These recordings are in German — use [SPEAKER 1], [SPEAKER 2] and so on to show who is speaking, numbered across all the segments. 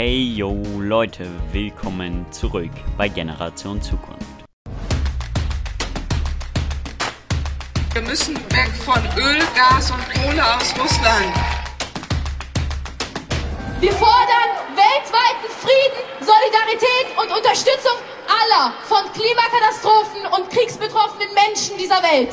[SPEAKER 1] Hey yo Leute, willkommen zurück bei Generation Zukunft.
[SPEAKER 2] Wir müssen weg von Öl, Gas und Kohle aus Russland.
[SPEAKER 3] Wir fordern weltweiten Frieden, Solidarität und Unterstützung aller von Klimakatastrophen und kriegsbetroffenen Menschen dieser Welt.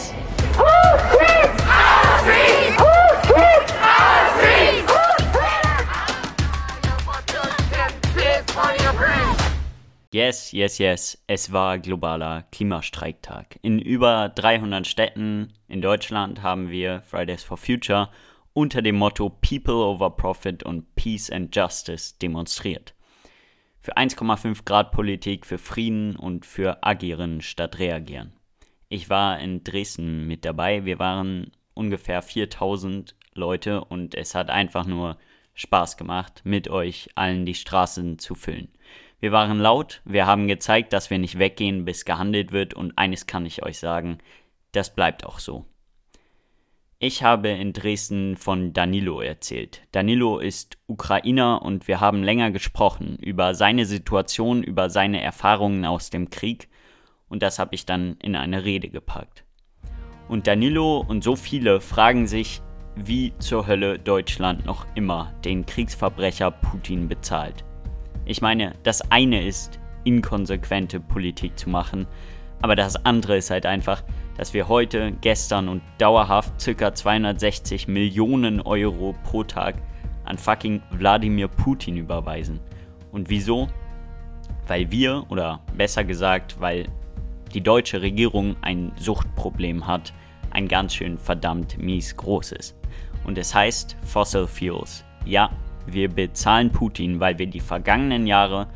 [SPEAKER 1] Yes, yes, yes, es war globaler Klimastreiktag. In über 300 Städten in Deutschland haben wir Fridays for Future unter dem Motto People over Profit und Peace and Justice demonstriert. Für 1,5 Grad Politik, für Frieden und für Agieren statt Reagieren. Ich war in Dresden mit dabei. Wir waren ungefähr 4000 Leute und es hat einfach nur Spaß gemacht, mit euch allen die Straßen zu füllen. Wir waren laut, wir haben gezeigt, dass wir nicht weggehen, bis gehandelt wird und eines kann ich euch sagen, das bleibt auch so. Ich habe in Dresden von Danilo erzählt. Danilo ist Ukrainer und wir haben länger gesprochen über seine Situation, über seine Erfahrungen aus dem Krieg und das habe ich dann in eine Rede gepackt. Und Danilo und so viele fragen sich, wie zur Hölle Deutschland noch immer den Kriegsverbrecher Putin bezahlt. Ich meine, das eine ist, inkonsequente Politik zu machen, aber das andere ist halt einfach, dass wir heute, gestern und dauerhaft ca. 260 Millionen Euro pro Tag an fucking Wladimir Putin überweisen. Und wieso? Weil wir, oder besser gesagt, weil die deutsche Regierung ein Suchtproblem hat, ein ganz schön verdammt mies großes. Und es heißt Fossil Fuels. Ja, wir bezahlen Putin, weil wir die vergangenen Jahre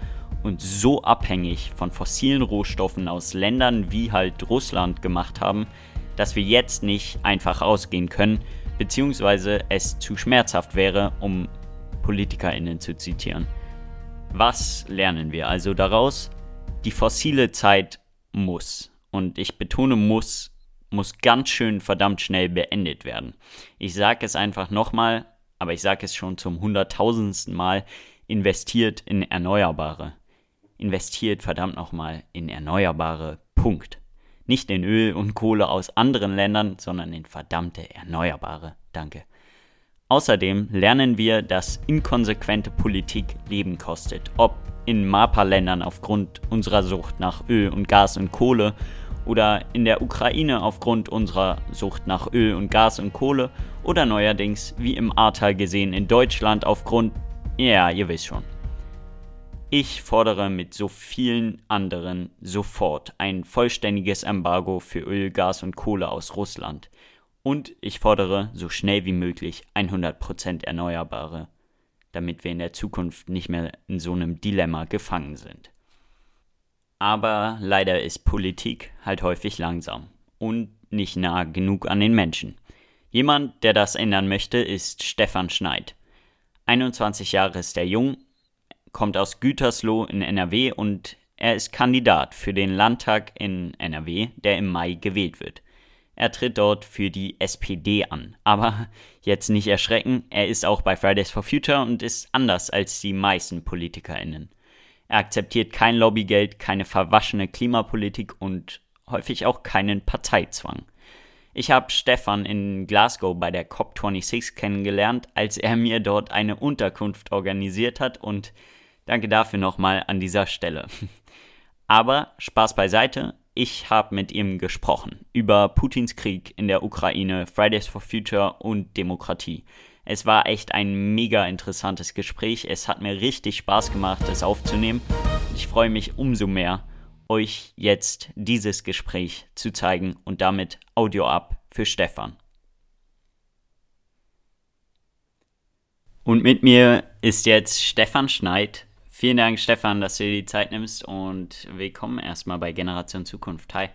[SPEAKER 1] uns so abhängig von fossilen Rohstoffen aus Ländern wie halt Russland gemacht haben, dass wir jetzt nicht einfach ausgehen können, beziehungsweise es zu schmerzhaft wäre, um PolitikerInnen zu zitieren. Was lernen wir also daraus? Die fossile Zeit muss, und ich betone muss, muss ganz schön verdammt schnell beendet werden. Ich sage es einfach nochmal, aber ich sage es schon zum hunderttausendsten Mal, investiert in Erneuerbare investiert verdammt nochmal in Erneuerbare. Punkt. Nicht in Öl und Kohle aus anderen Ländern, sondern in verdammte Erneuerbare. Danke. Außerdem lernen wir, dass inkonsequente Politik Leben kostet. Ob in MAPA-Ländern aufgrund unserer Sucht nach Öl und Gas und Kohle oder in der Ukraine aufgrund unserer Sucht nach Öl und Gas und Kohle oder neuerdings wie im Ahrtal gesehen in Deutschland aufgrund, ja, ihr wisst schon. Ich fordere mit so vielen anderen sofort ein vollständiges Embargo für Öl, Gas und Kohle aus Russland. Und ich fordere so schnell wie möglich 100% Erneuerbare, damit wir in der Zukunft nicht mehr in so einem Dilemma gefangen sind. Aber leider ist Politik halt häufig langsam und nicht nah genug an den Menschen. Jemand, der das ändern möchte, ist Stefan Schneid. 21 Jahre ist er jung, kommt aus Gütersloh in NRW und er ist Kandidat für den Landtag in NRW, der im Mai gewählt wird. Er tritt dort für die SPD an. Aber jetzt nicht erschrecken, er ist auch bei Fridays for Future und ist anders als die meisten PolitikerInnen. Er akzeptiert kein Lobbygeld, keine verwaschene Klimapolitik und häufig auch keinen Parteizwang. Ich habe Stefan in Glasgow bei der COP26 kennengelernt, als er mir dort eine Unterkunft organisiert hat und Danke dafür nochmal an dieser Stelle. Aber Spaß beiseite, ich habe mit ihm gesprochen über Putins Krieg in der Ukraine, Fridays for Future und Demokratie. Es war echt ein mega interessantes Gespräch. Es hat mir richtig Spaß gemacht, es aufzunehmen. Ich freue mich umso mehr, euch jetzt dieses Gespräch zu zeigen und damit Audio ab für Stefan. Und mit mir ist jetzt Stefan Schneid, Vielen Dank, Stefan, dass du dir die Zeit nimmst und willkommen erstmal bei Generation Zukunft. Hi.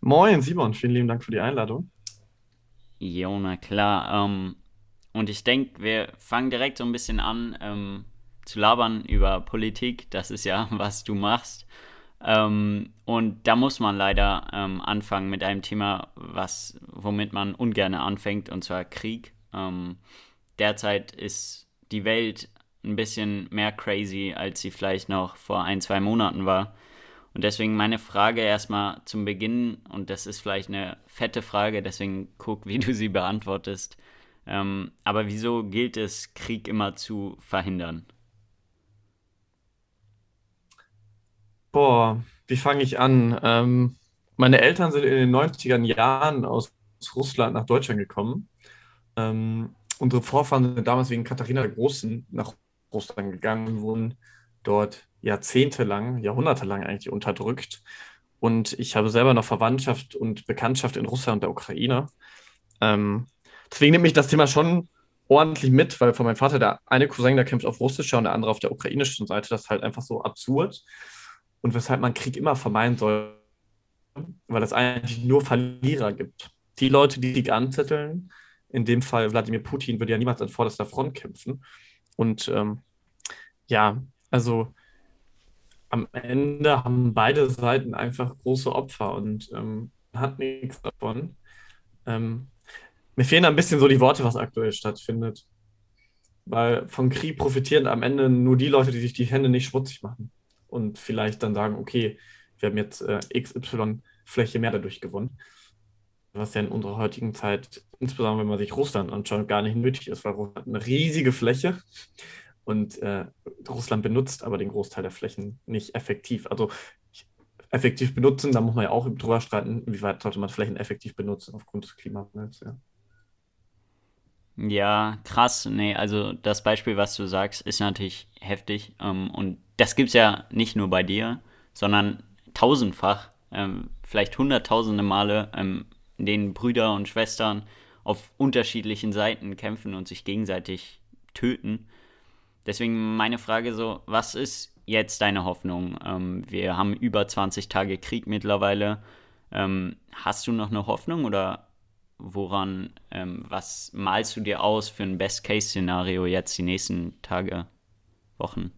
[SPEAKER 4] Moin, Simon, vielen lieben Dank für die Einladung.
[SPEAKER 1] Jo, na klar. Ähm, und ich denke, wir fangen direkt so ein bisschen an ähm, zu labern über Politik. Das ist ja, was du machst. Ähm, und da muss man leider ähm, anfangen mit einem Thema, was, womit man ungern anfängt, und zwar Krieg. Ähm, derzeit ist die Welt ein bisschen mehr crazy, als sie vielleicht noch vor ein, zwei Monaten war. Und deswegen meine Frage erstmal zum Beginn, und das ist vielleicht eine fette Frage, deswegen guck, wie du sie beantwortest. Ähm, aber wieso gilt es, Krieg immer zu verhindern?
[SPEAKER 4] Boah, wie fange ich an? Ähm, meine Eltern sind in den 90er Jahren aus Russland nach Deutschland gekommen. Ähm, unsere Vorfahren sind damals wegen Katharina der Großen nach Russland gegangen und wurden dort jahrzehntelang, jahrhundertelang eigentlich unterdrückt. Und ich habe selber noch Verwandtschaft und Bekanntschaft in Russland und der Ukraine. Ähm, deswegen nehme ich das Thema schon ordentlich mit, weil von meinem Vater der eine Cousin, der kämpft auf russischer und der andere auf der ukrainischen Seite. Das ist halt einfach so absurd. Und weshalb man Krieg immer vermeiden soll, weil es eigentlich nur Verlierer gibt. Die Leute, die Krieg anzetteln, in dem Fall Wladimir Putin, würde ja niemals an vorderster Front kämpfen. Und ähm, ja, also am Ende haben beide Seiten einfach große Opfer und ähm, hat nichts davon. Ähm, mir fehlen ein bisschen so die Worte, was aktuell stattfindet. Weil vom Krieg profitieren am Ende nur die Leute, die sich die Hände nicht schmutzig machen. Und vielleicht dann sagen, okay, wir haben jetzt äh, XY Fläche mehr dadurch gewonnen. Was ja in unserer heutigen Zeit, insbesondere wenn man sich Russland anschaut, gar nicht nötig ist, weil Russland eine riesige Fläche und äh, Russland benutzt aber den Großteil der Flächen nicht effektiv. Also effektiv benutzen, da muss man ja auch drüber streiten, wie weit sollte man Flächen effektiv benutzen aufgrund des Klimawandels. Ja.
[SPEAKER 1] Ja, krass. Nee, also das Beispiel, was du sagst, ist natürlich heftig. Ähm, und das gibt es ja nicht nur bei dir, sondern tausendfach, ähm, vielleicht hunderttausende Male, ähm, in denen Brüder und Schwestern auf unterschiedlichen Seiten kämpfen und sich gegenseitig töten. Deswegen meine Frage so, was ist jetzt deine Hoffnung? Ähm, wir haben über 20 Tage Krieg mittlerweile. Ähm, hast du noch eine Hoffnung oder woran, ähm, was malst du dir aus für ein Best-Case-Szenario jetzt die nächsten Tage, Wochen?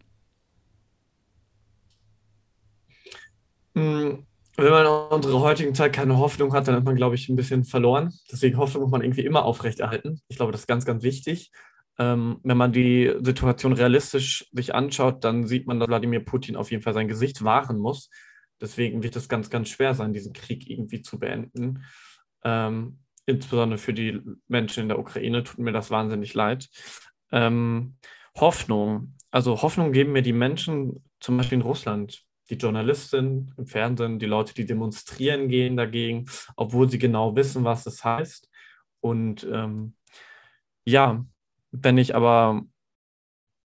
[SPEAKER 4] Hm, wenn man in unserer heutigen Zeit keine Hoffnung hat, dann ist man, glaube ich, ein bisschen verloren. Deswegen Hoffnung muss man irgendwie immer aufrechterhalten. Ich glaube, das ist ganz, ganz wichtig. Ähm, wenn man die Situation realistisch sich anschaut, dann sieht man, dass Wladimir Putin auf jeden Fall sein Gesicht wahren muss. Deswegen wird es ganz, ganz schwer sein, diesen Krieg irgendwie zu beenden. Ähm, insbesondere für die Menschen in der Ukraine tut mir das wahnsinnig leid. Ähm, Hoffnung. Also Hoffnung geben mir die Menschen, zum Beispiel in Russland, die Journalisten im Fernsehen, die Leute, die demonstrieren gehen dagegen, obwohl sie genau wissen, was das heißt. Und ähm, ja, wenn ich aber,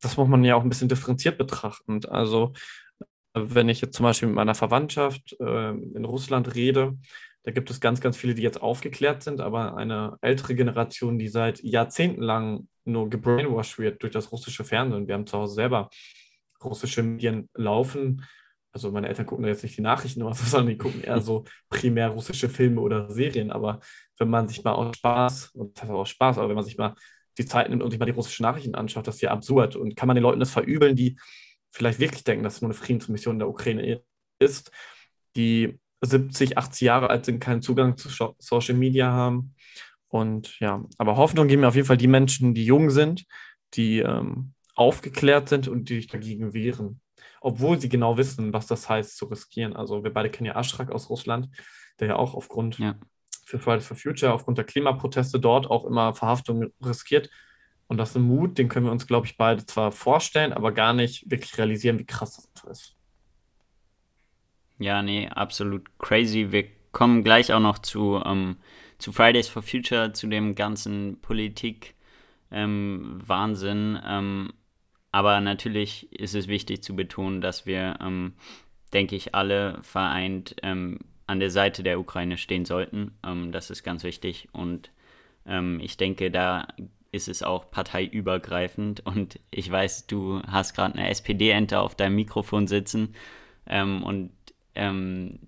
[SPEAKER 4] das muss man ja auch ein bisschen differenziert betrachten. Also wenn ich jetzt zum Beispiel mit meiner Verwandtschaft äh, in Russland rede, da gibt es ganz, ganz viele, die jetzt aufgeklärt sind, aber eine ältere Generation, die seit Jahrzehnten lang nur gebrainwashed wird durch das russische Fernsehen. Wir haben zu Hause selber russische Medien laufen. Also meine Eltern gucken da jetzt nicht die Nachrichten oder so, sondern die gucken eher so primär russische Filme oder Serien. Aber wenn man sich mal aus Spaß, und das heißt auch Spaß, aber wenn man sich mal die Zeit nimmt und sich mal die russischen Nachrichten anschaut, das ist ja absurd. Und kann man den Leuten das verübeln, die vielleicht wirklich denken, dass es nur eine Friedensmission in der Ukraine ist, die 70, 80 Jahre alt sind, keinen Zugang zu Social Media haben. Und ja, aber Hoffnung geben mir auf jeden Fall die Menschen, die jung sind, die ähm, aufgeklärt sind und die sich dagegen wehren. Obwohl sie genau wissen, was das heißt, zu riskieren. Also wir beide kennen ja Aschrak aus Russland, der ja auch aufgrund ja für Fridays for Future aufgrund der Klimaproteste dort auch immer Verhaftungen riskiert. Und das ist ein Mut, den können wir uns, glaube ich, beide zwar vorstellen, aber gar nicht wirklich realisieren, wie krass das ist.
[SPEAKER 1] Ja, nee, absolut crazy. Wir kommen gleich auch noch zu, ähm, zu Fridays for Future, zu dem ganzen Politik-Wahnsinn. Ähm, ähm, aber natürlich ist es wichtig zu betonen, dass wir, ähm, denke ich, alle vereint ähm, an der Seite der Ukraine stehen sollten. Ähm, das ist ganz wichtig. Und ähm, ich denke, da ist es auch parteiübergreifend. Und ich weiß, du hast gerade eine SPD-Ente auf deinem Mikrofon sitzen. Ähm, und ähm,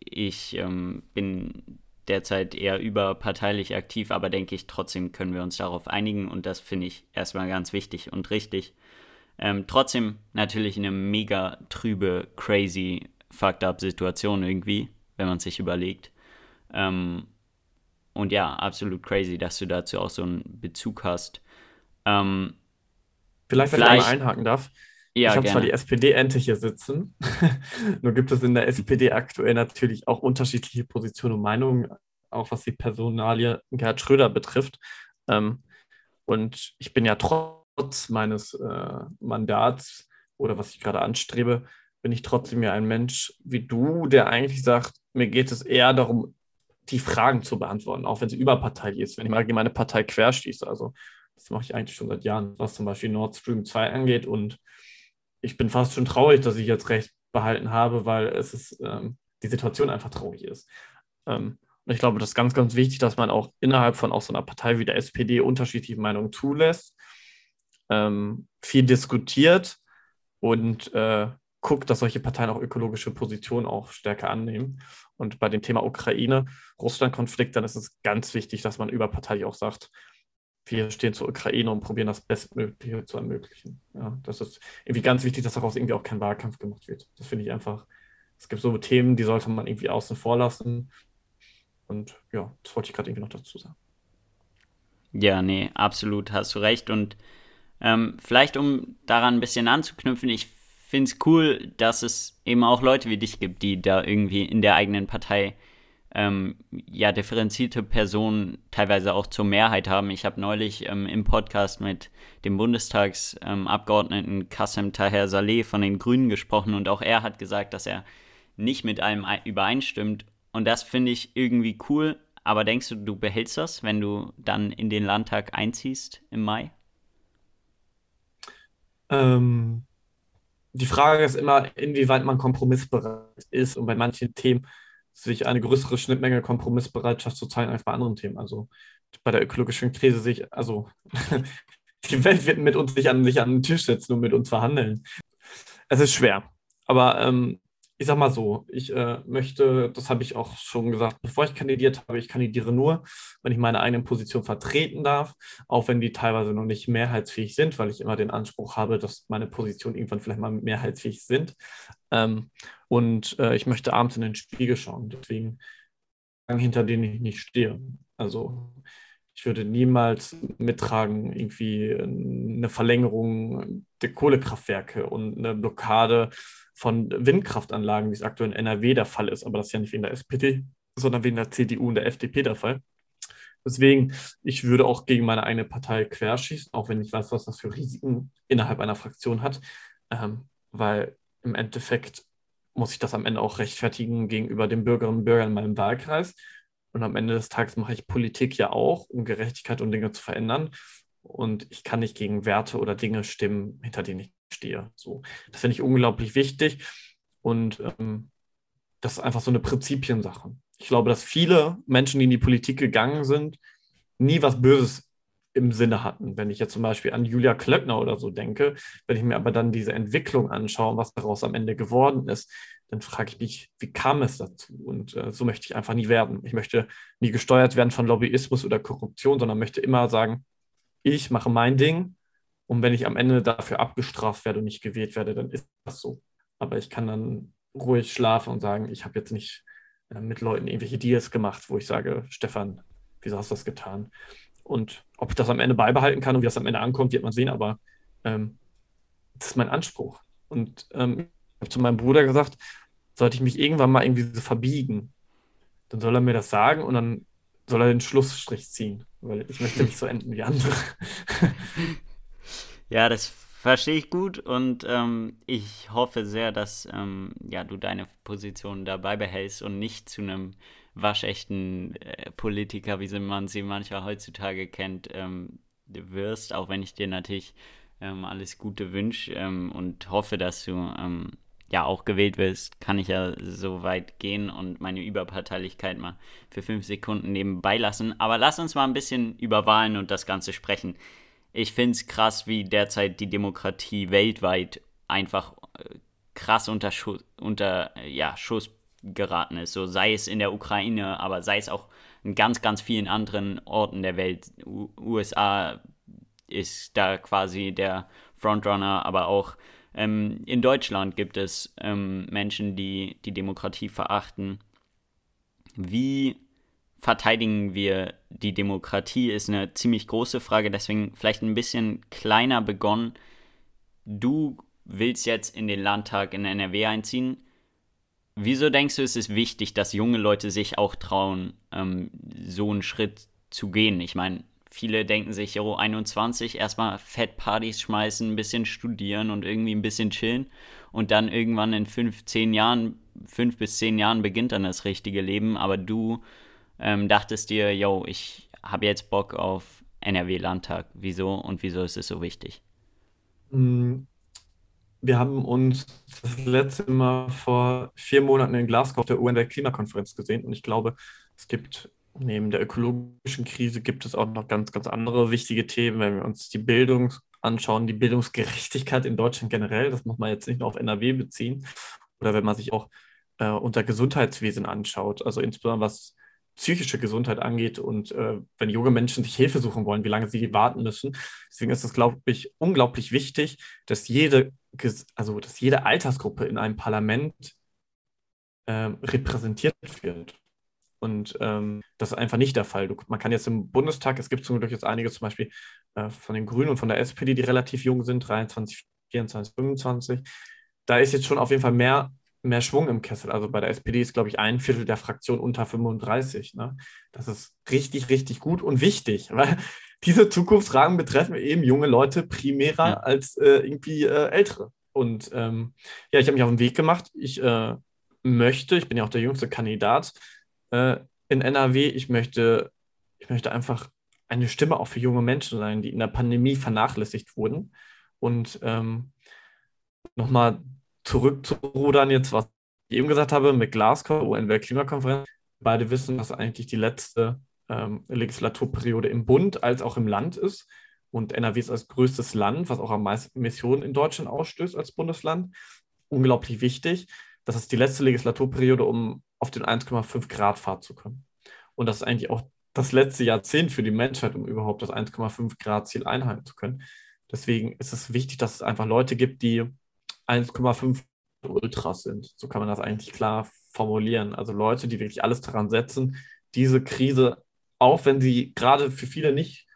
[SPEAKER 1] ich ähm, bin derzeit eher überparteilich aktiv, aber denke ich, trotzdem können wir uns darauf einigen. Und das finde ich erstmal ganz wichtig und richtig. Ähm, trotzdem natürlich eine mega trübe, crazy, fucked up Situation irgendwie wenn man sich überlegt. Ähm, und ja, absolut crazy, dass du dazu auch so einen Bezug hast. Ähm,
[SPEAKER 4] Vielleicht, wenn
[SPEAKER 1] Vielleicht-
[SPEAKER 4] ich einmal einhaken darf.
[SPEAKER 1] Ja,
[SPEAKER 4] ich habe zwar die SPD-Ente hier sitzen, nur gibt es in der SPD aktuell natürlich auch unterschiedliche Positionen und Meinungen, auch was die Personalie Gerhard Schröder betrifft. Ähm, und ich bin ja trotz meines äh, Mandats oder was ich gerade anstrebe, bin ich trotzdem ja ein Mensch wie du, der eigentlich sagt, mir geht es eher darum, die Fragen zu beantworten, auch wenn sie überparteilich ist, wenn ich mal meine Partei querschieße. Also das mache ich eigentlich schon seit Jahren, was zum Beispiel Nord Stream 2 angeht. Und ich bin fast schon traurig, dass ich jetzt recht behalten habe, weil es ist, ähm, die Situation einfach traurig ist. Ähm, und ich glaube, das ist ganz, ganz wichtig, dass man auch innerhalb von auch so einer Partei wie der SPD unterschiedliche Meinungen zulässt, ähm, viel diskutiert und äh, guckt, dass solche Parteien auch ökologische Positionen auch stärker annehmen. Und bei dem Thema Ukraine, Russland-Konflikt, dann ist es ganz wichtig, dass man überparteilich auch sagt, wir stehen zur Ukraine und probieren das Bestmögliche zu ermöglichen. Ja, das ist irgendwie ganz wichtig, dass daraus irgendwie auch kein Wahlkampf gemacht wird. Das finde ich einfach, es gibt so Themen, die sollte man irgendwie außen vor lassen. Und ja, das wollte ich gerade irgendwie noch dazu sagen.
[SPEAKER 1] Ja, nee, absolut, hast du recht. Und ähm, vielleicht, um daran ein bisschen anzuknüpfen, ich finde es cool, dass es eben auch Leute wie dich gibt, die da irgendwie in der eigenen Partei ähm, ja differenzierte Personen teilweise auch zur Mehrheit haben. Ich habe neulich ähm, im Podcast mit dem Bundestagsabgeordneten ähm, Kassem Taher Saleh von den Grünen gesprochen und auch er hat gesagt, dass er nicht mit allem ei- übereinstimmt. Und das finde ich irgendwie cool. Aber denkst du, du behältst das, wenn du dann in den Landtag einziehst im Mai?
[SPEAKER 4] Ähm, die Frage ist immer, inwieweit man kompromissbereit ist und bei manchen Themen sich eine größere Schnittmenge Kompromissbereitschaft zu zeigen als bei anderen Themen. Also bei der ökologischen Krise sich, also die Welt wird mit uns nicht an, nicht an den Tisch setzen und mit uns verhandeln. Es ist schwer. Aber ähm, ich sag mal so, ich äh, möchte, das habe ich auch schon gesagt, bevor ich kandidiert habe, ich kandidiere nur, wenn ich meine eigene Position vertreten darf, auch wenn die teilweise noch nicht mehrheitsfähig sind, weil ich immer den Anspruch habe, dass meine Positionen irgendwann vielleicht mal mehrheitsfähig sind. Ähm, und äh, ich möchte abends in den Spiegel schauen. Deswegen hinter denen ich nicht stehe. Also ich würde niemals mittragen, irgendwie eine Verlängerung der Kohlekraftwerke und eine Blockade von Windkraftanlagen, wie es aktuell in NRW der Fall ist. Aber das ist ja nicht wegen der SPD, sondern wegen der CDU und der FDP der Fall. Deswegen, ich würde auch gegen meine eigene Partei querschießen, auch wenn ich weiß, was das für Risiken innerhalb einer Fraktion hat, ähm, weil im Endeffekt muss ich das am Ende auch rechtfertigen gegenüber den Bürgerinnen und Bürgern in meinem Wahlkreis. Und am Ende des Tages mache ich Politik ja auch, um Gerechtigkeit und Dinge zu verändern. Und ich kann nicht gegen Werte oder Dinge stimmen, hinter denen ich stehe. So, das finde ich unglaublich wichtig. Und ähm, das ist einfach so eine Prinzipiensache. Ich glaube, dass viele Menschen, die in die Politik gegangen sind, nie was Böses im Sinne hatten. Wenn ich jetzt zum Beispiel an Julia Klöckner oder so denke, wenn ich mir aber dann diese Entwicklung anschaue, was daraus am Ende geworden ist, dann frage ich mich, wie kam es dazu? Und äh, so möchte ich einfach nie werden. Ich möchte nie gesteuert werden von Lobbyismus oder Korruption, sondern möchte immer sagen, ich mache mein Ding und wenn ich am Ende dafür abgestraft werde und nicht gewählt werde, dann ist das so. Aber ich kann dann ruhig schlafen und sagen, ich habe jetzt nicht äh, mit Leuten irgendwelche Deals gemacht, wo ich sage, Stefan, wieso hast du das getan? Und ob ich das am Ende beibehalten kann und wie das am Ende ankommt, wird man sehen, aber ähm, das ist mein Anspruch. Und ähm, ich habe zu meinem Bruder gesagt, sollte ich mich irgendwann mal irgendwie so verbiegen, dann soll er mir das sagen und dann soll er den Schlussstrich ziehen, weil ich möchte nicht so enden wie andere.
[SPEAKER 1] Ja, das verstehe ich gut und ähm, ich hoffe sehr, dass ähm, ja, du deine Position dabei behältst und nicht zu einem waschechten äh, Politiker, wie man sie manchmal heutzutage kennt, ähm, wirst, auch wenn ich dir natürlich ähm, alles Gute wünsche ähm, und hoffe, dass du ähm, ja auch gewählt wirst, kann ich ja so weit gehen und meine Überparteilichkeit mal für fünf Sekunden nebenbei lassen. Aber lass uns mal ein bisschen über Wahlen und das Ganze sprechen. Ich finde es krass, wie derzeit die Demokratie weltweit einfach äh, krass unter, Schu unter äh, ja, Schuss geraten ist. So sei es in der Ukraine, aber sei es auch in ganz, ganz vielen anderen Orten der Welt. U USA ist da quasi der Frontrunner, aber auch ähm, in Deutschland gibt es ähm, Menschen, die die Demokratie verachten. Wie verteidigen wir die Demokratie, ist eine ziemlich große Frage, deswegen vielleicht ein bisschen kleiner begonnen. du willst jetzt in den Landtag in NRW einziehen. Wieso denkst du, es ist wichtig, dass junge Leute sich auch trauen, ähm, so einen Schritt zu gehen? Ich meine, viele denken sich, oh, 21, erstmal Fettpartys schmeißen, ein bisschen studieren und irgendwie ein bisschen chillen. Und dann irgendwann in fünf, zehn Jahren, fünf bis zehn Jahren beginnt dann das richtige Leben. Aber du ähm, dachtest dir, yo, ich habe jetzt Bock auf NRW-Landtag. Wieso und wieso ist es so wichtig?
[SPEAKER 4] Mm, wir haben uns das letzte Mal vor vier Monaten in Glasgow auf der UN-Klimakonferenz gesehen und ich glaube, es gibt neben der ökologischen Krise gibt es auch noch ganz, ganz andere wichtige Themen, wenn wir uns die Bildung anschauen, die Bildungsgerechtigkeit in Deutschland generell, das muss man jetzt nicht nur auf NRW beziehen, oder wenn man sich auch äh, unser Gesundheitswesen anschaut, also insbesondere was psychische Gesundheit angeht und äh, wenn junge Menschen sich Hilfe suchen wollen, wie lange sie warten müssen. Deswegen ist es, glaube ich, unglaublich wichtig, dass jede, also dass jede Altersgruppe in einem Parlament äh, repräsentiert wird. Und ähm, das ist einfach nicht der Fall. Du, man kann jetzt im Bundestag, es gibt zum Glück jetzt einige, zum Beispiel äh, von den Grünen und von der SPD, die relativ jung sind, 23, 24, 25. Da ist jetzt schon auf jeden Fall mehr mehr Schwung im Kessel. Also bei der SPD ist, glaube ich, ein Viertel der Fraktion unter 35. Ne? Das ist richtig, richtig gut und wichtig, weil diese Zukunftsfragen betreffen eben junge Leute primärer ja. als äh, irgendwie äh, ältere. Und ähm, ja, ich habe mich auf den Weg gemacht. Ich äh, möchte, ich bin ja auch der jüngste Kandidat äh, in NRW, ich möchte, ich möchte einfach eine Stimme auch für junge Menschen sein, die in der Pandemie vernachlässigt wurden. Und ähm, nochmal zurückzurudern, jetzt, was ich eben gesagt habe, mit Glasgow, UN-Weltklimakonferenz. Beide wissen, dass eigentlich die letzte ähm, Legislaturperiode im Bund als auch im Land ist. Und NRW ist als größtes Land, was auch am meisten Emissionen in Deutschland ausstößt als Bundesland. Unglaublich wichtig. Das ist die letzte Legislaturperiode, um auf den 1,5 Grad Pfad zu kommen. Und das ist eigentlich auch das letzte Jahrzehnt für die Menschheit, um überhaupt das 1,5 Grad Ziel einhalten zu können. Deswegen ist es wichtig, dass es einfach Leute gibt, die 1,5 Ultras sind. So kann man das eigentlich klar formulieren. Also Leute, die wirklich alles daran setzen, diese Krise, auch wenn sie gerade für viele nicht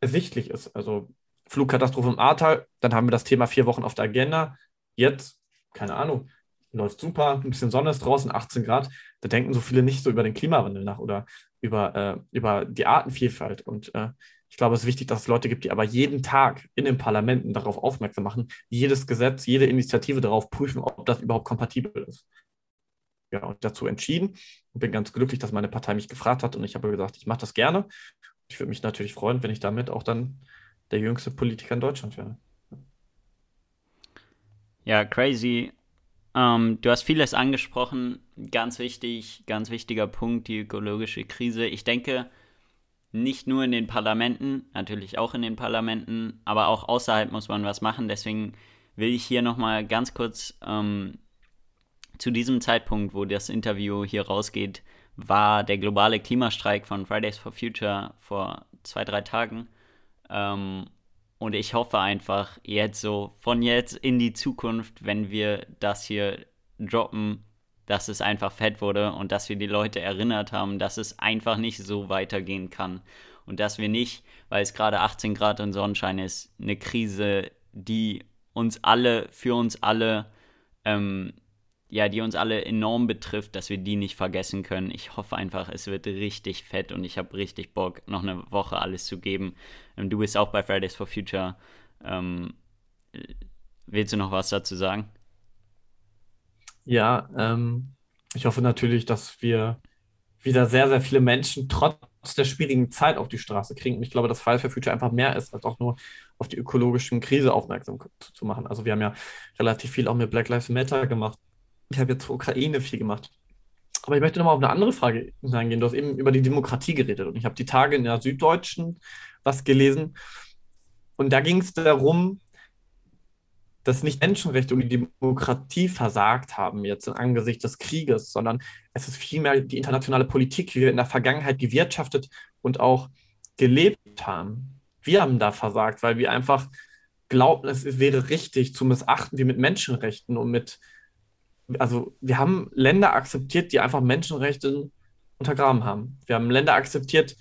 [SPEAKER 4] ersichtlich ist. Also Flugkatastrophe im Ahrtal, dann haben wir das Thema vier Wochen auf der Agenda. Jetzt, keine Ahnung, läuft super, ein bisschen Sonne ist draußen, 18 Grad. Da denken so viele nicht so über den Klimawandel nach oder über, äh, über die Artenvielfalt. Und äh, ich glaube, es ist wichtig, dass es Leute gibt, die aber jeden Tag in den Parlamenten darauf aufmerksam machen, jedes Gesetz, jede Initiative darauf prüfen, ob das überhaupt kompatibel ist. Ja, und dazu entschieden und bin ganz glücklich, dass meine Partei mich gefragt hat und ich habe gesagt, ich mache das gerne. Ich würde mich natürlich freuen, wenn ich damit auch dann der jüngste Politiker in Deutschland wäre.
[SPEAKER 1] Ja, crazy. Ähm, du hast vieles angesprochen. Ganz wichtig, ganz wichtiger Punkt, die ökologische Krise. Ich denke, nicht nur in den Parlamenten, natürlich auch in den Parlamenten, aber auch außerhalb muss man was machen. Deswegen will ich hier nochmal ganz kurz ähm, zu diesem Zeitpunkt, wo das Interview hier rausgeht, war der globale Klimastreik von Fridays for Future vor zwei, drei Tagen. Ähm, und ich hoffe einfach jetzt so von jetzt in die Zukunft, wenn wir das hier droppen, dass es einfach fett wurde und dass wir die Leute erinnert haben, dass es einfach nicht so weitergehen kann. Und dass wir nicht, weil es gerade 18 Grad und Sonnenschein ist, eine Krise, die uns alle, für uns alle, ähm, ja, die uns alle enorm betrifft, dass wir die nicht vergessen können. Ich hoffe einfach, es wird richtig fett und ich habe richtig Bock, noch eine Woche alles zu geben. Ähm, du bist auch bei Fridays for Future. Ähm, willst du noch was dazu sagen?
[SPEAKER 4] Ja, ähm, ich hoffe natürlich, dass wir wieder sehr, sehr viele Menschen trotz der schwierigen Zeit auf die Straße kriegen. Und ich glaube, dass Fire for Future einfach mehr ist, als auch nur auf die ökologischen Krise aufmerksam zu machen. Also wir haben ja relativ viel auch mit Black Lives Matter gemacht. Ich habe jetzt zur Ukraine viel gemacht. Aber ich möchte nochmal auf eine andere Frage eingehen. Du hast eben über die Demokratie geredet und ich habe die Tage in der Süddeutschen was gelesen. Und da ging es darum, dass nicht Menschenrechte und die Demokratie versagt haben jetzt im Angesicht des Krieges, sondern es ist vielmehr die internationale Politik, wie wir in der Vergangenheit gewirtschaftet und auch gelebt haben. Wir haben da versagt, weil wir einfach glauben, es wäre richtig zu missachten, wie mit Menschenrechten und mit, also wir haben Länder akzeptiert, die einfach Menschenrechte untergraben haben. Wir haben Länder akzeptiert,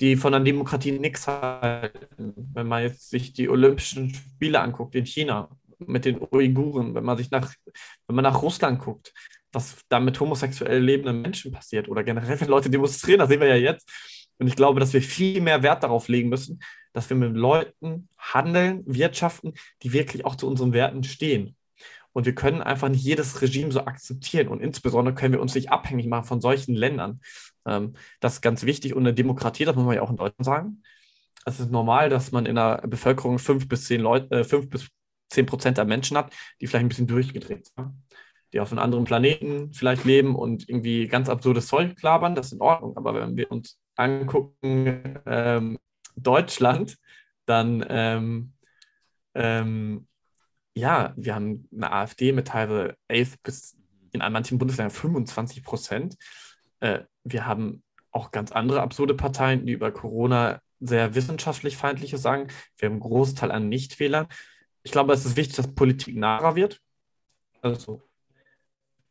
[SPEAKER 4] die von der Demokratie nichts halten. Wenn man jetzt sich die Olympischen Spiele anguckt in China, mit den Uiguren, wenn man sich nach, wenn man nach Russland guckt, was da mit homosexuell lebenden Menschen passiert oder generell, wenn Leute demonstrieren, das sehen wir ja jetzt. Und ich glaube, dass wir viel mehr Wert darauf legen müssen, dass wir mit Leuten handeln, wirtschaften, die wirklich auch zu unseren Werten stehen. Und wir können einfach nicht jedes Regime so akzeptieren. Und insbesondere können wir uns nicht abhängig machen von solchen Ländern. Ähm, das ist ganz wichtig. Und eine Demokratie, das muss man ja auch in Deutschland sagen. Es ist normal, dass man in der Bevölkerung fünf bis zehn Leute, äh, fünf bis zehn Prozent der Menschen hat, die vielleicht ein bisschen durchgedreht sind. Die auf einem anderen Planeten vielleicht leben und irgendwie ganz absurdes Zeug labern, das ist in Ordnung. Aber wenn wir uns angucken, ähm, Deutschland, dann ähm, ähm, ja, wir haben eine AfD mit teilweise 11 bis in manchen Bundesländern 25 Prozent. Äh, wir haben auch ganz andere absurde Parteien, die über Corona sehr wissenschaftlich feindliches sagen. Wir haben einen Großteil an Nichtwählern. Ich glaube, es ist wichtig, dass Politik naher wird. Also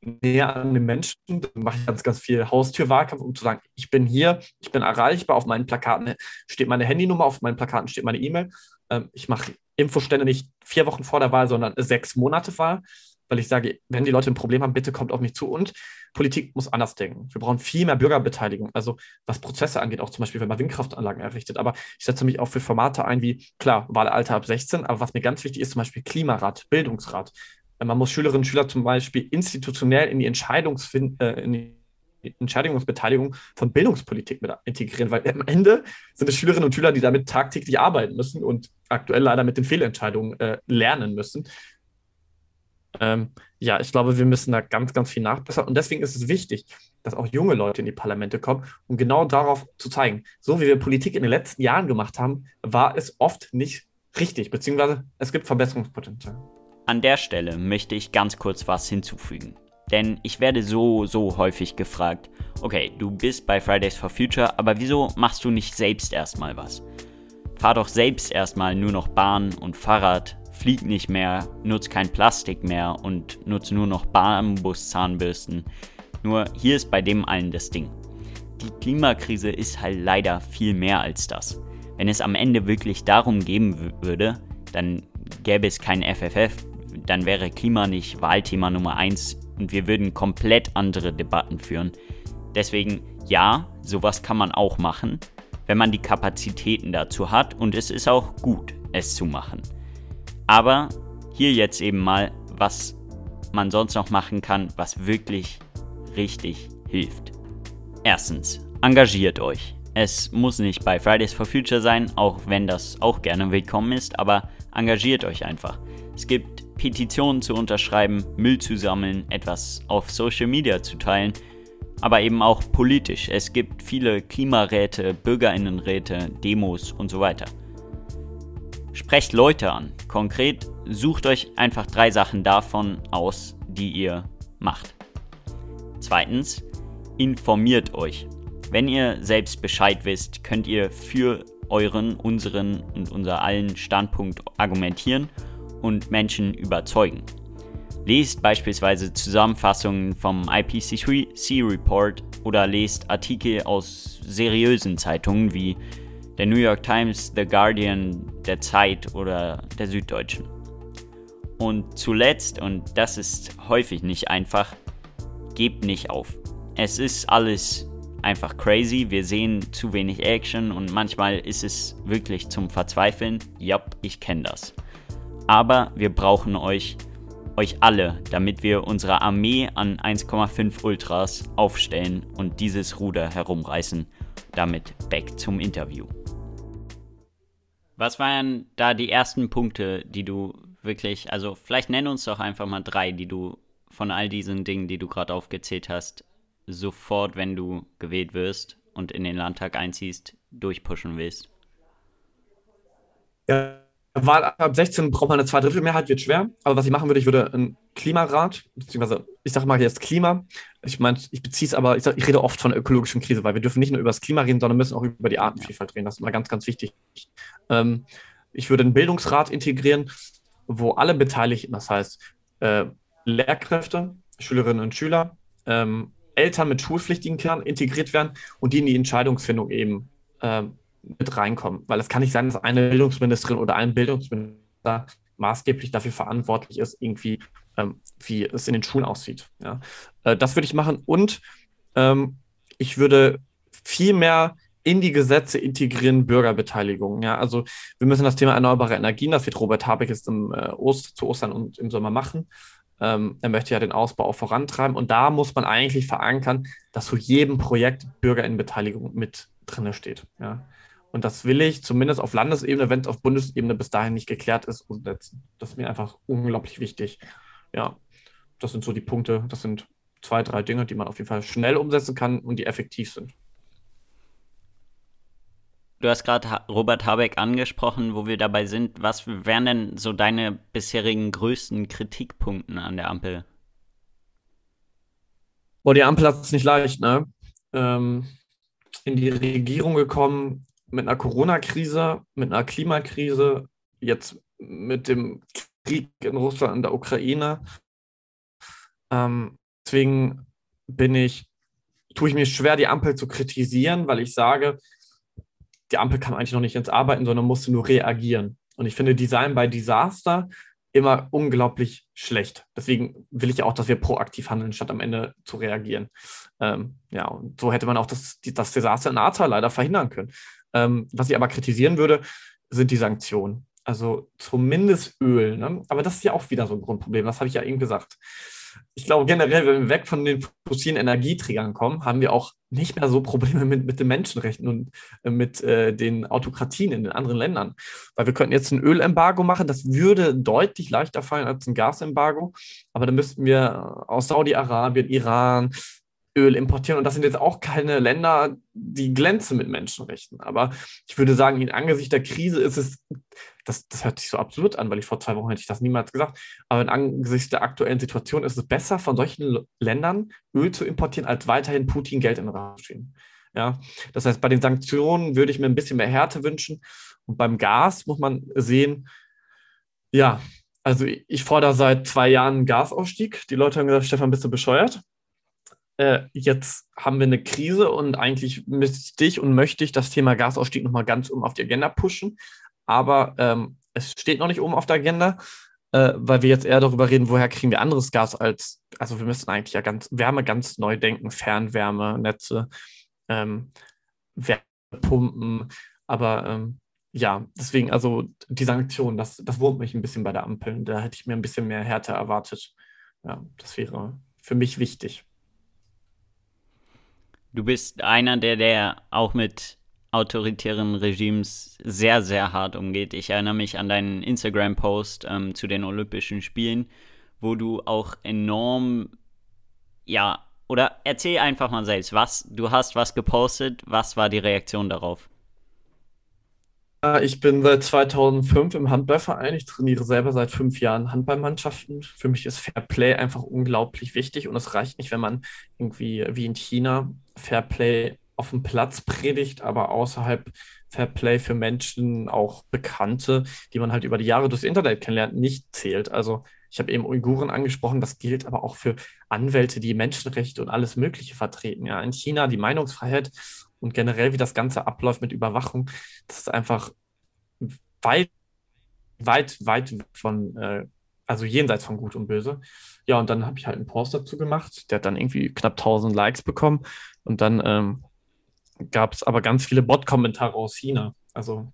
[SPEAKER 4] näher an den Menschen. Da mache ich ganz, ganz viel Haustürwahlkampf, um zu sagen, ich bin hier, ich bin erreichbar. Auf meinen Plakaten steht meine Handynummer, auf meinen Plakaten steht meine E-Mail. Ähm, ich mache Infostände nicht vier Wochen vor der Wahl, sondern sechs Monate Wahl, weil ich sage, wenn die Leute ein Problem haben, bitte kommt auf mich zu. Und Politik muss anders denken. Wir brauchen viel mehr Bürgerbeteiligung, also was Prozesse angeht, auch zum Beispiel, wenn man Windkraftanlagen errichtet. Aber ich setze mich auch für Formate ein, wie, klar, Wahlalter ab 16, aber was mir ganz wichtig ist, zum Beispiel Klimarat, Bildungsrat. Man muss Schülerinnen und Schüler zum Beispiel institutionell in die, Entscheidungsfin äh, in die Entscheidungsbeteiligung von Bildungspolitik mit integrieren, weil am Ende sind es Schülerinnen und Schüler, die damit tagtäglich arbeiten müssen und aktuell leider mit den Fehlentscheidungen äh, lernen müssen. Ähm, ja, ich glaube, wir müssen da ganz, ganz viel nachbessern. Und deswegen ist es wichtig, dass auch junge Leute in die Parlamente kommen, um genau darauf zu zeigen. So wie wir Politik in den letzten Jahren gemacht haben, war es oft nicht richtig, beziehungsweise es gibt Verbesserungspotenzial.
[SPEAKER 1] An der Stelle möchte ich ganz kurz was hinzufügen. Denn ich werde so, so häufig gefragt, okay, du bist bei Fridays for Future, aber wieso machst du nicht selbst erstmal was? Fahr doch selbst erstmal nur noch Bahn und Fahrrad, flieg nicht mehr, nutz kein Plastik mehr und nutz nur noch Bambuszahnbürsten. Nur hier ist bei dem allen das Ding. Die Klimakrise ist halt leider viel mehr als das. Wenn es am Ende wirklich darum gehen würde, dann gäbe es kein FFF, dann wäre Klima nicht Wahlthema Nummer 1 und wir würden komplett andere Debatten führen. Deswegen ja, sowas kann man auch machen, wenn man die Kapazitäten dazu hat und es ist auch gut, es zu machen. Aber hier jetzt eben mal, was man sonst noch machen kann, was wirklich richtig hilft. Erstens, engagiert euch. Es muss nicht bei Fridays for Future sein, auch wenn das auch gerne willkommen ist, aber engagiert euch einfach. Es gibt Petitionen zu unterschreiben, Müll zu sammeln, etwas auf Social Media zu teilen, aber eben auch politisch. Es gibt viele Klimaräte, Bürgerinnenräte, Demos und so weiter. Sprecht Leute an. Konkret sucht euch einfach drei Sachen davon aus, die ihr macht. Zweitens, informiert euch. Wenn ihr selbst Bescheid wisst, könnt ihr für euren, unseren und unser allen Standpunkt argumentieren und Menschen überzeugen. Lest beispielsweise Zusammenfassungen vom IPCC Report oder lest Artikel aus seriösen Zeitungen wie der New York Times, The Guardian, der Zeit oder der Süddeutschen. Und zuletzt, und das ist häufig nicht einfach, gebt nicht auf. Es ist alles einfach crazy, wir sehen zu wenig Action und manchmal ist es wirklich zum Verzweifeln. Ja, ich kenne das aber wir brauchen euch, euch alle, damit wir unsere Armee an 1,5 Ultras aufstellen und dieses Ruder herumreißen. Damit back zum Interview. Was waren da die ersten Punkte, die du wirklich, also vielleicht nenn uns doch einfach mal drei, die du von all diesen Dingen, die du gerade aufgezählt hast, sofort, wenn du gewählt wirst und in den Landtag einziehst, durchpushen willst?
[SPEAKER 4] Ja, Wahl ab 16 braucht man eine Zweidrittelmehrheit, wird schwer. Aber was ich machen würde, ich würde einen Klimarat, beziehungsweise ich sage mal jetzt Klima. Ich meine, ich beziehe es aber, ich, sag, ich rede oft von ökologischen Krise, weil wir dürfen nicht nur über das Klima reden, sondern müssen auch über die Artenvielfalt reden. Das ist immer ganz, ganz wichtig. Ähm, ich würde einen Bildungsrat integrieren, wo alle Beteiligten, das heißt äh, Lehrkräfte, Schülerinnen und Schüler, ähm, Eltern mit schulpflichtigen Kindern integriert werden und die in die Entscheidungsfindung eben ähm, mit reinkommen. Weil es kann nicht sein, dass eine Bildungsministerin oder ein Bildungsminister maßgeblich dafür verantwortlich ist, irgendwie, ähm, wie es in den Schulen aussieht. Ja. Äh, das würde ich machen und ähm, ich würde viel mehr in die Gesetze integrieren Bürgerbeteiligung. Ja, also wir müssen das Thema erneuerbare Energien, das wird Robert Habeck jetzt im, äh, Ost, zu Ostern und im Sommer machen. Ähm, er möchte ja den Ausbau auch vorantreiben und da muss man eigentlich verankern, dass zu jedem Projekt Bürgerinnenbeteiligung mit drin steht. Ja. Und das will ich zumindest auf Landesebene, wenn es auf Bundesebene bis dahin nicht geklärt ist, umsetzen. Das ist mir einfach unglaublich wichtig. Ja, das sind so die Punkte. Das sind zwei, drei Dinge, die man auf jeden Fall schnell umsetzen kann und die effektiv sind.
[SPEAKER 1] Du hast gerade Robert Habeck angesprochen, wo wir dabei sind. Was wären denn so deine bisherigen größten Kritikpunkten an der Ampel?
[SPEAKER 4] Boah, die Ampel hat es nicht leicht, ne? Ähm, in die Regierung gekommen mit einer Corona-Krise, mit einer Klimakrise, jetzt mit dem Krieg in Russland und der Ukraine. Ähm, deswegen bin ich, tue ich mir schwer, die Ampel zu kritisieren, weil ich sage, die Ampel kam eigentlich noch nicht ins Arbeiten, sondern musste nur reagieren. Und ich finde Design by Disaster immer unglaublich schlecht. Deswegen will ich auch, dass wir proaktiv handeln, statt am Ende zu reagieren. Ähm, ja, und so hätte man auch das, das Desaster in Ahrtal leider verhindern können. Ähm, was ich aber kritisieren würde, sind die Sanktionen. Also zumindest Öl. Ne? Aber das ist ja auch wieder so ein Grundproblem. Das habe ich ja eben gesagt ich glaube generell, wenn wir weg von den fossilen Energieträgern kommen, haben wir auch nicht mehr so Probleme mit, mit den Menschenrechten und äh, mit äh, den Autokratien in den anderen Ländern. Weil wir könnten jetzt ein Ölembargo machen, das würde deutlich leichter fallen als ein Gasembargo. Aber dann müssten wir aus Saudi-Arabien, Iran, Öl importieren. Und das sind jetzt auch keine Länder, die glänzen mit Menschenrechten. Aber ich würde sagen, in Angesicht der Krise ist es, das, das hört sich so absurd an, weil ich vor zwei Wochen hätte ich das niemals gesagt, aber in Angesicht der aktuellen Situation ist es besser, von solchen Ländern Öl zu importieren, als weiterhin Putin Geld in den Raum zu schieben. Ja, das heißt, bei den Sanktionen würde ich mir ein bisschen mehr Härte wünschen. Und beim Gas muss man sehen, ja, also ich fordere seit zwei Jahren einen Gasausstieg. Die Leute haben gesagt, Stefan, bist du bescheuert? Äh, jetzt haben wir eine Krise und eigentlich müsste ich und möchte ich das Thema Gasausstieg nochmal ganz um auf die Agenda pushen. Aber ähm, es steht noch nicht oben auf der Agenda, äh, weil wir jetzt eher darüber reden, woher kriegen wir anderes Gas als, also wir müssen eigentlich ja ganz Wärme ganz neu denken, Fernwärmenetze, ähm, Wärmepumpen, aber ähm, ja, deswegen, also die Sanktionen, das, das wurmt mich ein bisschen bei der Ampel. Da hätte ich mir ein bisschen mehr Härte erwartet. Ja, das wäre für mich wichtig.
[SPEAKER 1] Du bist einer, der, der auch mit autoritären Regimes sehr, sehr hart umgeht. Ich erinnere mich an deinen Instagram-Post ähm, zu den Olympischen Spielen, wo du auch enorm, ja, oder erzähl einfach mal selbst, was, du hast was gepostet, was war die Reaktion darauf?
[SPEAKER 4] Ich bin seit 2005 im Handballverein. Ich trainiere selber seit fünf Jahren Handballmannschaften. Für mich ist Fair Play einfach unglaublich wichtig und es reicht nicht, wenn man irgendwie wie in China Fair Play auf dem Platz predigt, aber außerhalb Fair Play für Menschen, auch Bekannte, die man halt über die Jahre durchs Internet kennenlernt, nicht zählt. Also ich habe eben Uiguren angesprochen, das gilt aber auch für Anwälte, die Menschenrechte und alles Mögliche vertreten. Ja, in China die Meinungsfreiheit und generell, wie das Ganze abläuft mit Überwachung, das ist einfach weit, weit, weit von, äh, also jenseits von Gut und Böse. Ja, und dann habe ich halt einen Post dazu gemacht, der hat dann irgendwie knapp 1000 Likes bekommen und dann ähm, gab es aber ganz viele Bot-Kommentare aus China. Also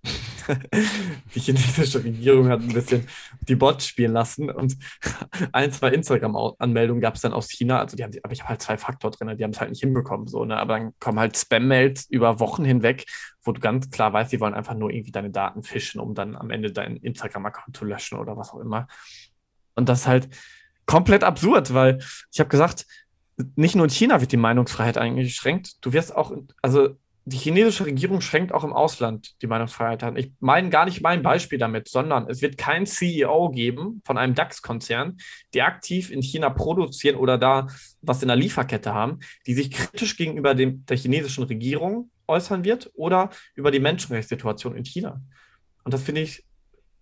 [SPEAKER 4] die chinesische Regierung hat ein bisschen die Bots spielen lassen und ein, zwei Instagram-Anmeldungen gab es dann aus China. Also die haben, aber ich habe halt zwei Faktor drin, die haben es halt nicht hinbekommen. So, ne? Aber dann kommen halt Spam-Mails über Wochen hinweg, wo du ganz klar weißt, die wollen einfach nur irgendwie deine Daten fischen, um dann am Ende deinen Instagram-Account zu löschen oder was auch immer. Und das ist halt komplett absurd, weil ich habe gesagt, nicht nur in China wird die Meinungsfreiheit eingeschränkt, du wirst auch, also die chinesische Regierung schränkt auch im Ausland die Meinungsfreiheit an. Ich meine gar nicht mein Beispiel damit, sondern es wird kein CEO geben von einem DAX-Konzern, die aktiv in China produzieren oder da was in der Lieferkette haben, die sich kritisch gegenüber dem, der chinesischen Regierung äußern wird oder über die Menschenrechtssituation in China. Und das finde ich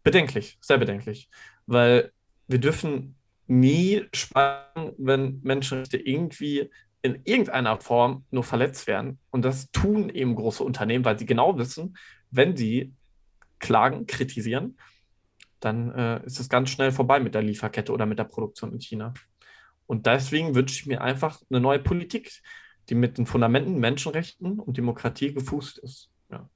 [SPEAKER 4] bedenklich, sehr bedenklich, weil wir dürfen nie sparen, wenn Menschenrechte irgendwie in irgendeiner Form nur verletzt werden. Und das tun eben große Unternehmen, weil sie genau wissen, wenn sie klagen, kritisieren, dann äh, ist es ganz schnell vorbei mit der Lieferkette oder mit der Produktion in China. Und deswegen wünsche ich mir einfach eine neue Politik, die mit den Fundamenten Menschenrechten und Demokratie gefußt ist. Ja.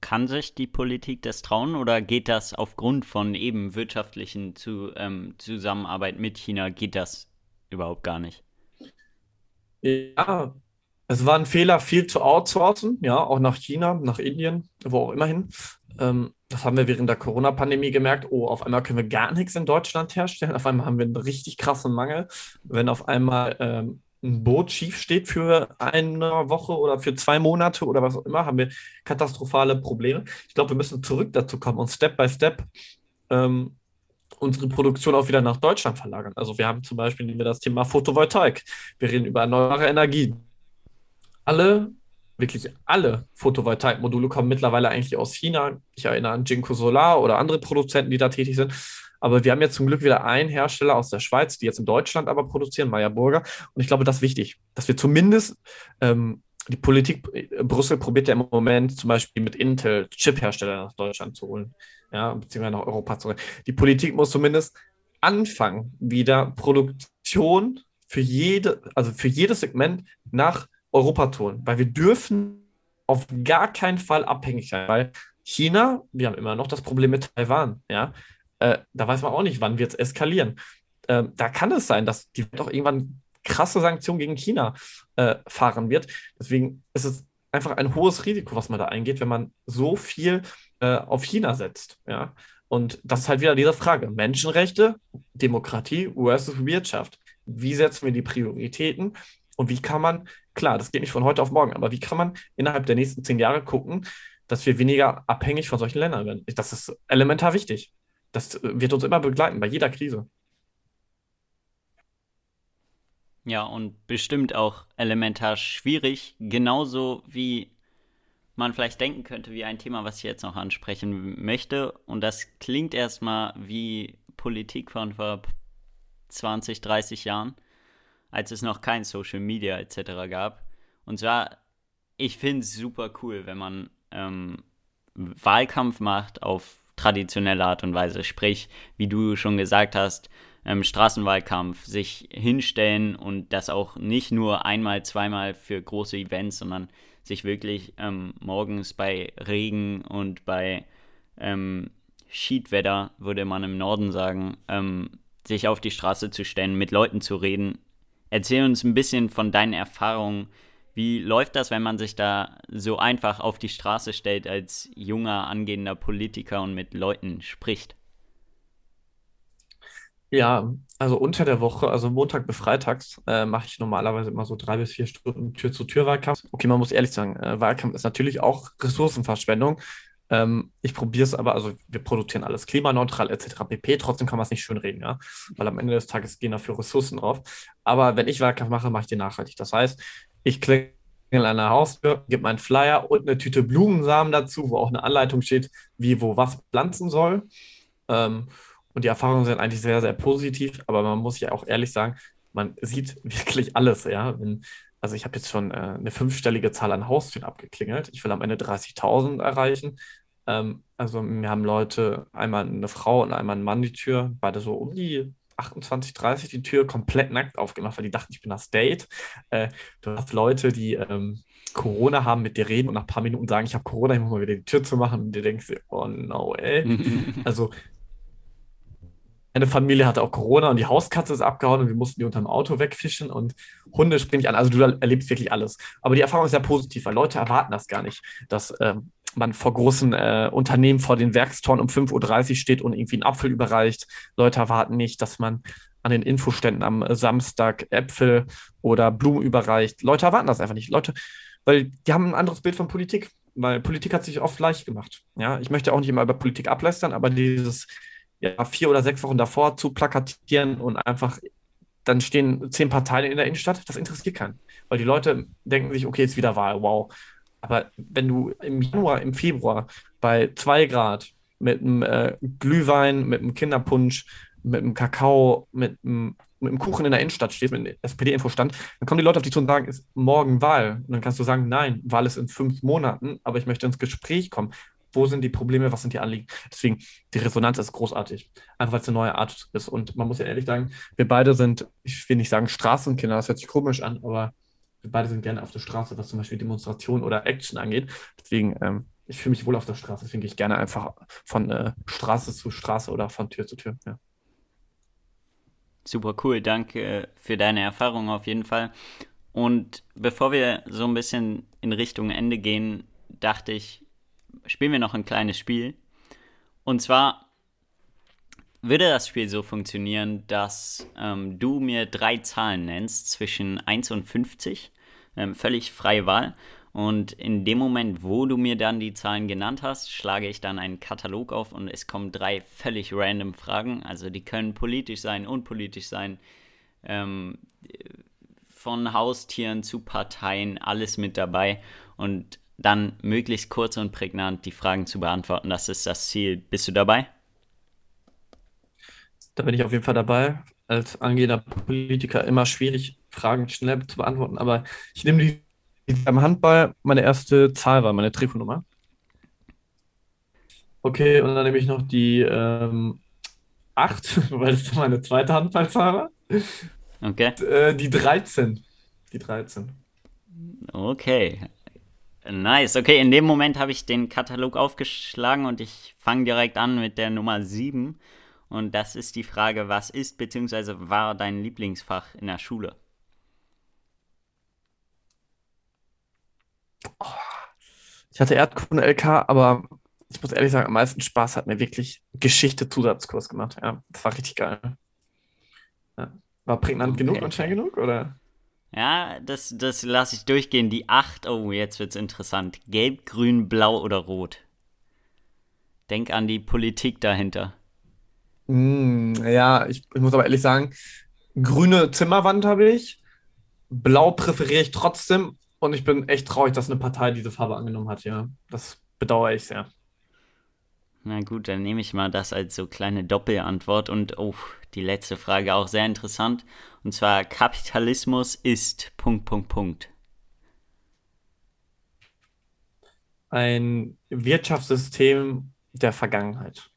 [SPEAKER 1] Kann sich die Politik das trauen oder geht das aufgrund von eben wirtschaftlichen zu, ähm, Zusammenarbeit mit China, geht das überhaupt gar nicht?
[SPEAKER 4] Ja, es war ein Fehler, viel zu outsourcen, ja, auch nach China, nach Indien, wo auch immerhin. Ähm, das haben wir während der Corona-Pandemie gemerkt. Oh, auf einmal können wir gar nichts in Deutschland herstellen. Auf einmal haben wir einen richtig krassen Mangel. Wenn auf einmal ähm, ein Boot schief steht für eine Woche oder für zwei Monate oder was auch immer, haben wir katastrophale Probleme. Ich glaube, wir müssen zurück dazu kommen und Step by Step ähm, unsere Produktion auch wieder nach Deutschland verlagern. Also wir haben zum Beispiel nehmen wir das Thema Photovoltaik. Wir reden über erneuerbare Energie. Alle, wirklich alle Photovoltaikmodule kommen mittlerweile eigentlich aus China. Ich erinnere an Jinko Solar oder andere Produzenten, die da tätig sind. Aber wir haben jetzt zum Glück wieder einen Hersteller aus der Schweiz, die jetzt in Deutschland aber produzieren, Meyer Burger. Und ich glaube, das ist wichtig, dass wir zumindest ähm, die Politik, äh, Brüssel probiert ja im Moment zum Beispiel mit Intel Chip-Hersteller nach Deutschland zu holen, ja, beziehungsweise nach Europa zu holen. Die Politik muss zumindest anfangen, wieder Produktion für jede, also für jedes Segment nach Europa zu holen, weil wir dürfen auf gar keinen Fall abhängig sein, weil China, wir haben immer noch das Problem mit Taiwan, ja, äh, da weiß man auch nicht, wann wird es eskalieren. Äh, da kann es sein, dass die doch irgendwann krasse Sanktionen gegen China äh, fahren wird. Deswegen ist es einfach ein hohes Risiko, was man da eingeht, wenn man so viel äh, auf China setzt. Ja? Und das ist halt wieder diese Frage: Menschenrechte, Demokratie versus Wirtschaft. Wie setzen wir die Prioritäten und wie kann man, klar, das geht nicht von heute auf morgen, aber wie kann man innerhalb der nächsten zehn Jahre gucken, dass wir weniger abhängig von solchen Ländern werden? Das ist elementar wichtig. Das wird uns immer begleiten, bei jeder Krise.
[SPEAKER 1] Ja, und bestimmt auch elementar schwierig, genauso wie man vielleicht denken könnte, wie ein Thema, was ich jetzt noch ansprechen möchte. Und das klingt erstmal wie Politik von vor 20, 30 Jahren, als es noch kein Social Media etc. gab. Und zwar, ich finde es super cool, wenn man ähm, Wahlkampf macht auf traditionelle Art und Weise. Sprich, wie du schon gesagt hast, ähm, Straßenwahlkampf, sich hinstellen und das auch nicht nur einmal, zweimal für große Events, sondern sich wirklich ähm, morgens bei Regen und bei ähm, Schiedwetter, würde man im Norden sagen, ähm, sich auf die Straße zu stellen, mit Leuten zu reden. Erzähl uns ein bisschen von deinen Erfahrungen wie läuft das, wenn man sich da so einfach auf die Straße stellt als junger, angehender Politiker und mit Leuten spricht?
[SPEAKER 4] Ja, also unter der Woche, also Montag bis Freitags, äh, mache ich normalerweise immer so drei bis vier Stunden Tür-zu-Tür-Wahlkampf. Okay, man muss ehrlich sagen, äh, Wahlkampf ist natürlich auch Ressourcenverschwendung. Ähm, ich probiere es aber, also wir produzieren alles klimaneutral etc. pp. Trotzdem kann man es nicht schön reden, ja, weil am Ende des Tages gehen dafür Ressourcen drauf. Aber wenn ich Wahlkampf mache, mache ich den nachhaltig. Das heißt, ich klingel an der Haustür, gebe meinen Flyer und eine Tüte Blumensamen dazu, wo auch eine Anleitung steht, wie wo was pflanzen soll. Ähm, und die Erfahrungen sind eigentlich sehr, sehr positiv, aber man muss ja auch ehrlich sagen, man sieht wirklich alles, ja. Wenn, also ich habe jetzt schon äh, eine fünfstellige Zahl an Haustüren abgeklingelt. Ich will am Ende 30.000 erreichen. Ähm, also mir haben Leute, einmal eine Frau und einmal ein Mann die Tür, beide so um die 28, 30 die Tür komplett nackt aufgemacht, weil die dachten, ich bin das Date. Äh, du hast Leute, die ähm, Corona haben, mit dir reden und nach ein paar Minuten sagen, ich habe Corona, ich muss mal wieder die Tür zu machen. Und dir denkst, oh no, ey. also eine Familie hatte auch Corona und die Hauskatze ist abgehauen und wir mussten die unter dem Auto wegfischen und Hunde springen nicht an. Also du erlebst wirklich alles. Aber die Erfahrung ist sehr positiv, weil Leute erwarten das gar nicht, dass ähm, man vor großen äh, Unternehmen vor den Werkstoren um 5.30 Uhr steht und irgendwie einen Apfel überreicht. Leute erwarten nicht, dass man an den Infoständen am Samstag Äpfel oder Blumen überreicht. Leute erwarten das einfach nicht. Leute, weil die haben ein anderes Bild von Politik, weil Politik hat sich oft leicht gemacht. Ja, ich möchte auch nicht immer über Politik ablästern, aber dieses ja, vier oder sechs Wochen davor zu plakatieren und einfach dann stehen zehn Parteien in der Innenstadt, das interessiert keinen. Weil die Leute denken sich, okay, jetzt wieder Wahl, wow. Aber wenn du im Januar, im Februar bei zwei Grad mit einem äh, Glühwein, mit einem Kinderpunsch, mit einem Kakao, mit einem, mit einem Kuchen in der Innenstadt stehst, mit einem SPD-Infostand, dann kommen die Leute auf dich zu und sagen, ist morgen Wahl. Und dann kannst du sagen, nein, Wahl ist in fünf Monaten, aber ich möchte ins Gespräch kommen. Wo sind die Probleme, was sind die Anliegen. Deswegen, die Resonanz ist großartig, einfach weil es eine neue Art ist. Und man muss ja ehrlich sagen, wir beide sind, ich will nicht sagen Straßenkinder, das hört sich komisch an, aber wir beide sind gerne auf der Straße, was zum Beispiel Demonstration oder Action angeht. Deswegen, ähm, ich fühle mich wohl auf der Straße, deswegen gehe ich gerne einfach von äh, Straße zu Straße oder von Tür zu Tür. Ja.
[SPEAKER 1] Super cool, danke für deine Erfahrung auf jeden Fall. Und bevor wir so ein bisschen in Richtung Ende gehen, dachte ich, spielen wir noch ein kleines Spiel. Und zwar würde das Spiel so funktionieren, dass ähm, du mir drei Zahlen nennst zwischen 1 und 50, ähm, völlig freie Wahl. Und in dem Moment, wo du mir dann die Zahlen genannt hast, schlage ich dann einen Katalog auf und es kommen drei völlig random Fragen. Also die können politisch sein, unpolitisch sein, ähm, von Haustieren zu Parteien, alles mit dabei. Und dann möglichst kurz und prägnant die Fragen zu beantworten. Das ist das Ziel. Bist du dabei?
[SPEAKER 4] Da bin ich auf jeden Fall dabei. Als angehender Politiker immer schwierig, Fragen schnell zu beantworten. Aber ich nehme die, die am Handball meine erste Zahl war, meine Trikotnummer. Okay, und dann nehme ich noch die ähm, 8, weil das meine zweite Handballzahl war.
[SPEAKER 1] Okay.
[SPEAKER 4] Äh, die 13. Die 13.
[SPEAKER 1] Okay. Nice. Okay, in dem Moment habe ich den Katalog aufgeschlagen und ich fange direkt an mit der Nummer 7. Und das ist die Frage, was ist bzw. war dein Lieblingsfach in der Schule?
[SPEAKER 4] Ich hatte Erdkunde LK, aber ich muss ehrlich sagen, am meisten Spaß hat mir wirklich Geschichte-Zusatzkurs gemacht. Ja, das war richtig geil. Ja. War prägnant okay. genug und schnell genug, oder?
[SPEAKER 1] Ja, das, das lasse ich durchgehen. Die 8, oh, jetzt wird's interessant. Gelb, grün, blau oder rot? Denk an die Politik dahinter.
[SPEAKER 4] Mm, ja, ich, ich muss aber ehrlich sagen, grüne Zimmerwand habe ich. Blau präferiere ich trotzdem. Und ich bin echt traurig, dass eine Partei diese Farbe angenommen hat, ja. Das bedauere ich sehr.
[SPEAKER 1] Na gut, dann nehme ich mal das als so kleine Doppelantwort. Und oh, die letzte Frage auch sehr interessant. Und zwar Kapitalismus ist Punkt, Punkt, Punkt.
[SPEAKER 4] Ein Wirtschaftssystem der Vergangenheit.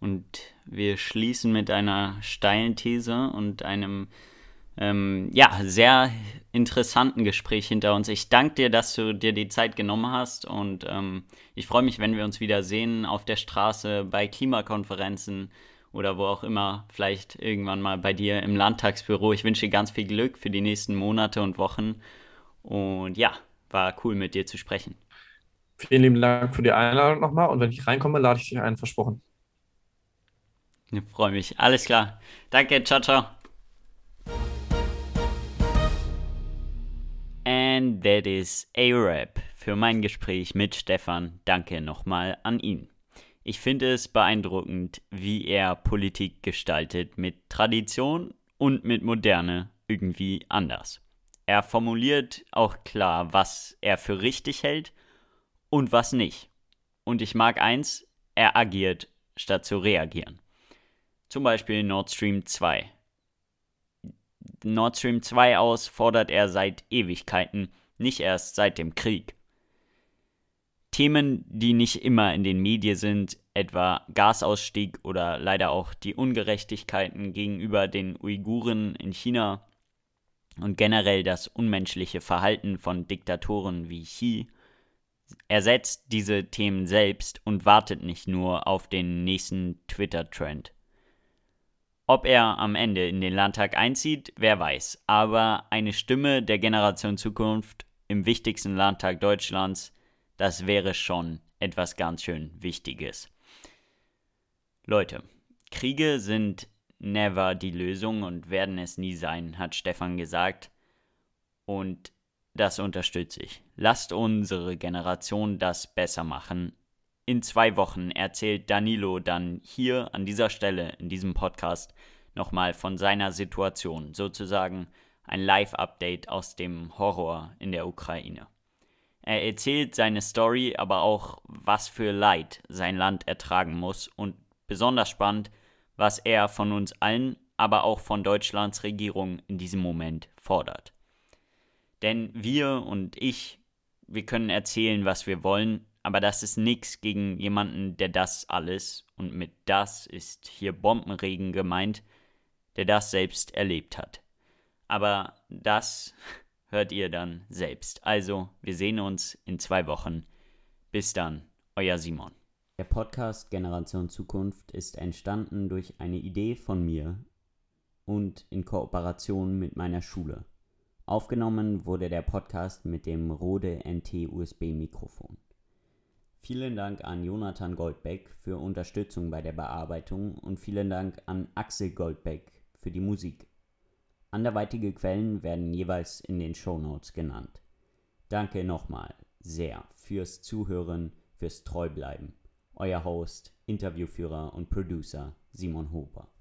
[SPEAKER 1] Und wir schließen mit einer steilen These und einem ähm, ja, sehr interessanten Gespräch hinter uns. Ich danke dir, dass du dir die Zeit genommen hast und ähm, ich freue mich, wenn wir uns wieder sehen auf der Straße, bei Klimakonferenzen oder wo auch immer, vielleicht irgendwann mal bei dir im Landtagsbüro. Ich wünsche dir ganz viel Glück für die nächsten Monate und Wochen und ja, war cool mit dir zu sprechen.
[SPEAKER 4] Vielen lieben Dank für die Einladung nochmal und wenn ich reinkomme, lade ich dich ein, versprochen.
[SPEAKER 1] Ich freue mich. Alles klar. Danke, ciao, ciao. And that is a wrap für mein Gespräch mit Stefan. Danke nochmal an ihn. Ich finde es beeindruckend, wie er Politik gestaltet mit Tradition und mit Moderne irgendwie anders. Er formuliert auch klar, was er für richtig hält und was nicht. Und ich mag eins, er agiert statt zu reagieren. Zum Beispiel Nord Stream 2. Nord Stream 2 aus fordert er seit Ewigkeiten, nicht erst seit dem Krieg. Themen, die nicht immer in den Medien sind, etwa Gasausstieg oder leider auch die Ungerechtigkeiten gegenüber den Uiguren in China und generell das unmenschliche Verhalten von Diktatoren wie Xi, ersetzt diese Themen selbst und wartet nicht nur auf den nächsten Twitter-Trend. Ob er am Ende in den Landtag einzieht, wer weiß. Aber eine Stimme der Generation Zukunft im wichtigsten Landtag Deutschlands, das wäre schon etwas ganz schön Wichtiges. Leute, Kriege sind never die Lösung und werden es nie sein, hat Stefan gesagt. Und das unterstütze ich. Lasst unsere Generation das besser machen, in zwei Wochen erzählt Danilo dann hier an dieser Stelle in diesem Podcast nochmal von seiner Situation, sozusagen ein Live-Update aus dem Horror in der Ukraine. Er erzählt seine Story, aber auch, was für Leid sein Land ertragen muss und besonders spannend, was er von uns allen, aber auch von Deutschlands Regierung in diesem Moment fordert. Denn wir und ich
[SPEAKER 5] wir können erzählen, was wir wollen, aber das ist nichts gegen jemanden, der das alles, und mit das ist hier Bombenregen gemeint, der das selbst erlebt hat. Aber das hört ihr dann selbst. Also, wir sehen uns in zwei Wochen. Bis dann, euer Simon.
[SPEAKER 1] Der Podcast Generation Zukunft ist entstanden durch eine Idee von mir und in Kooperation mit meiner Schule. Aufgenommen wurde der Podcast mit dem Rode NT USB Mikrofon. Vielen Dank an Jonathan Goldbeck für Unterstützung bei der Bearbeitung und vielen Dank an Axel Goldbeck für die Musik. Anderweitige Quellen werden jeweils in den Show Notes genannt. Danke nochmal sehr fürs Zuhören, fürs Treubleiben. Euer Host, Interviewführer und Producer Simon Hoper.